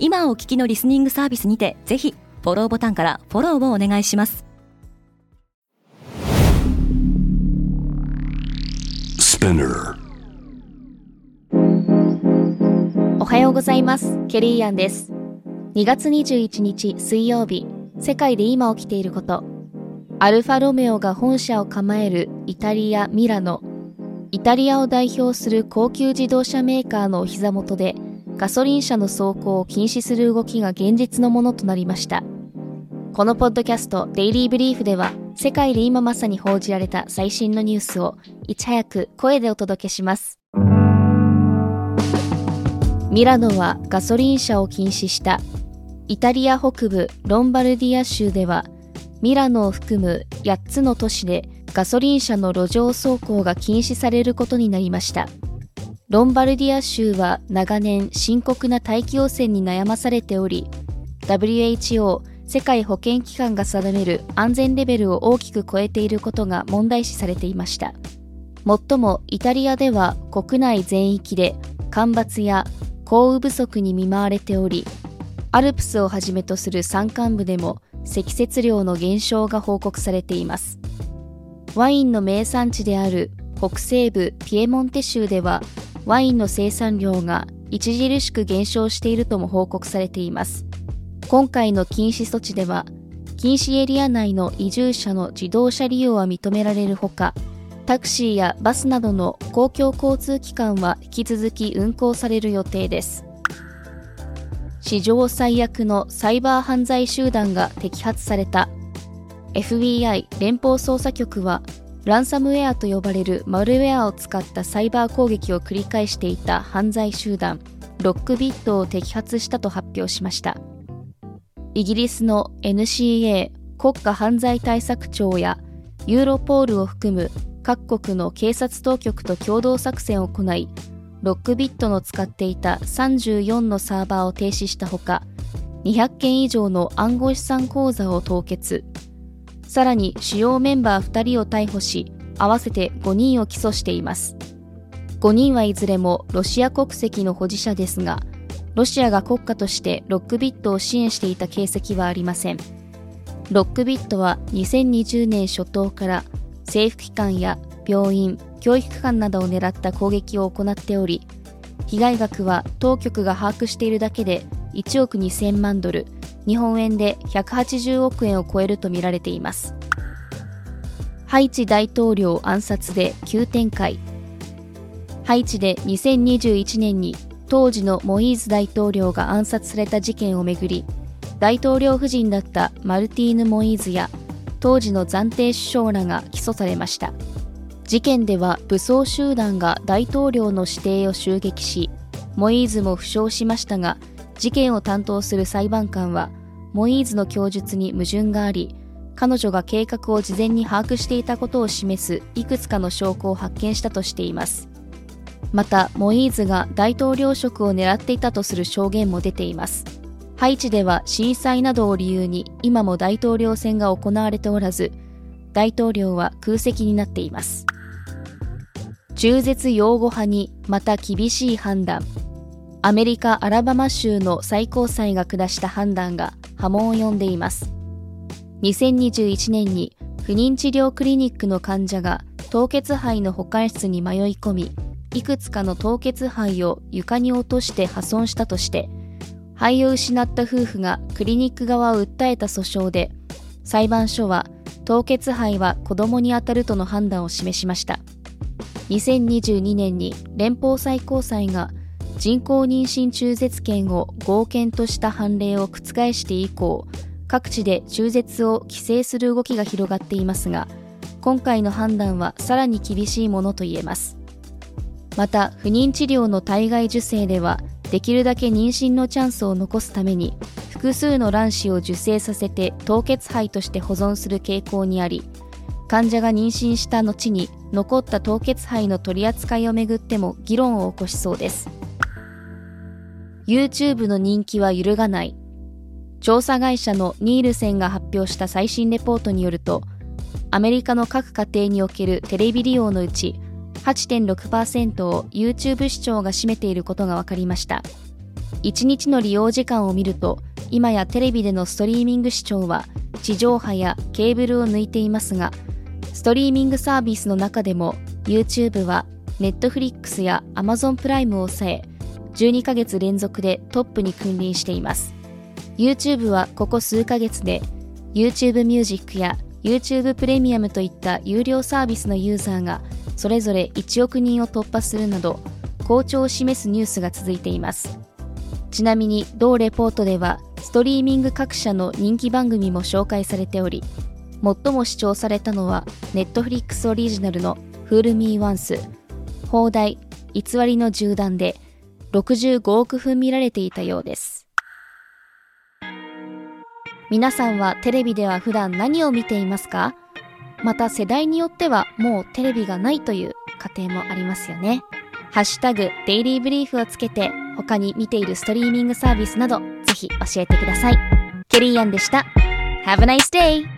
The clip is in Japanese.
今お聞きのリスニングサービスにてぜひフォローボタンからフォローをお願いします。おはようございます。ケリーアンです。2月21日水曜日世界で今起きていること。アルファロメオが本社を構えるイタリア・ミラノ。イタリアを代表する高級自動車メーカーのお膝元でガソリン車の走行を禁止する動きが現実のものとなりました。このポッドキャストデイリーブリーフでは世界で今まさに報じられた最新のニュースをいち早く声でお届けします。ミラノはガソリン車を禁止した。イタリア北部ロンバルディア州ではミラノを含む8つの都市でガソリン車の路上走行が禁止されることになりました。ロンバルディア州は長年深刻な大気汚染に悩まされており WHO 世界保健機関が定める安全レベルを大きく超えていることが問題視されていました。もっともイタリアでは国内全域で干ばつや降雨不足に見舞われておりアルプスをはじめとする山間部でも積雪量の減少が報告されています。ワインの名産地である北西部ピエモンテ州ではワインの生産量が著しく減少しているとも報告されています。今回の禁止措置では禁止エリア内の移住者の自動車利用は認められるほかタクシーやバスなどの公共交通機関は引き続き運行される予定です。史上最悪のサイバー犯罪集団が摘発された。FBI 連邦捜査局はランサムウェアと呼ばれるマルウェアを使ったサイバー攻撃を繰り返していた犯罪集団ロックビットを摘発したと発表しました。イギリスの NCA 国家犯罪対策庁やユーロポールを含む各国の警察当局と共同作戦を行いロックビットの使っていた34のサーバーを停止したほか200件以上の暗号資産口座を凍結。さらに主要メンバー2人を逮捕し合わせて5人を起訴しています。5人はいずれもロシア国籍の保持者ですがロシアが国家としてロックビットを支援していた形跡はありません。ロックビットは2020年初頭から政府機関や病院教育機関などを狙った攻撃を行っており被害額は当局が把握しているだけで1億2000万ドル日本円で180億円を超えるとみられています。ハイチ大統領暗殺で急展開。ハイチで2021年に当時のモイーズ大統領が暗殺された事件をめぐり大統領夫人だったマルティーヌ・モイーズや当時の暫定首相らが起訴されました。事件では武装集団が大統領の指定を襲撃しモイーズも負傷しましたが事件を担当する裁判官はモイーズの供述に矛盾があり彼女が計画を事前に把握していたことを示すいくつかの証拠を発見したとしています。またモイーズが大統領職を狙っていたとする証言も出ています。ハイチでは震災などを理由に今も大統領選が行われておらず大統領は空席になっています。中絶擁護派にまた厳しい判断。アメリカ・アラバマ州の最高裁が下した判断が波紋を呼んでいます。2021年に不妊治療クリニックの患者が凍結肺の保管室に迷い込みいくつかの凍結肺を床に落として破損したとして肺を失った夫婦がクリニック側を訴えた訴訟で裁判所は凍結肺は子供に当たるとの判断を示しました。2022年に連邦最高裁が人工妊娠中絶権を合憲とした判例を覆して以降各地で中絶を規制する動きが広がっていますが今回の判断はさらに厳しいものと言えます。また不妊治療の体外受精ではできるだけ妊娠のチャンスを残すために複数の卵子を受精させて凍結肺として保存する傾向にあり患者が妊娠した後に残った凍結肺の取り扱いをめぐっても議論を起こしそうです。YouTube の人気は揺るがない。調査会社のニールセンが発表した最新レポートによるとアメリカの各家庭におけるテレビ利用のうち8.6%を YouTube 視聴が占めていることが分かりました。1日の利用時間を見ると今やテレビでのストリーミング視聴は地上波やケーブルを抜いていますがストリーミングサービスの中でも YouTube は Netflix や Amazon プライムを抑え12ヶ月連続でトップに君臨しています。YouTube はここ数ヶ月で YouTube Music や YouTube プレミアムといった有料サービスのユーザーがそれぞれ1億人を突破するなど好調を示すニュースが続いています。ちなみに同レポートではストリーミング各社の人気番組も紹介されており最も視聴されたのは Netflix オリジナルの Fool Me Once 放題偽りの銃弾で65億分見られていたようです皆さんはテレビでは普段何を見ていますか？また世代によってはもうテレビがないという家庭もありますよね。ハッシュタグデイリーブリーフをつけて他に見ているストリーミングサービスなどぜひ教えてください。ケリーアンでした。Have a nice day!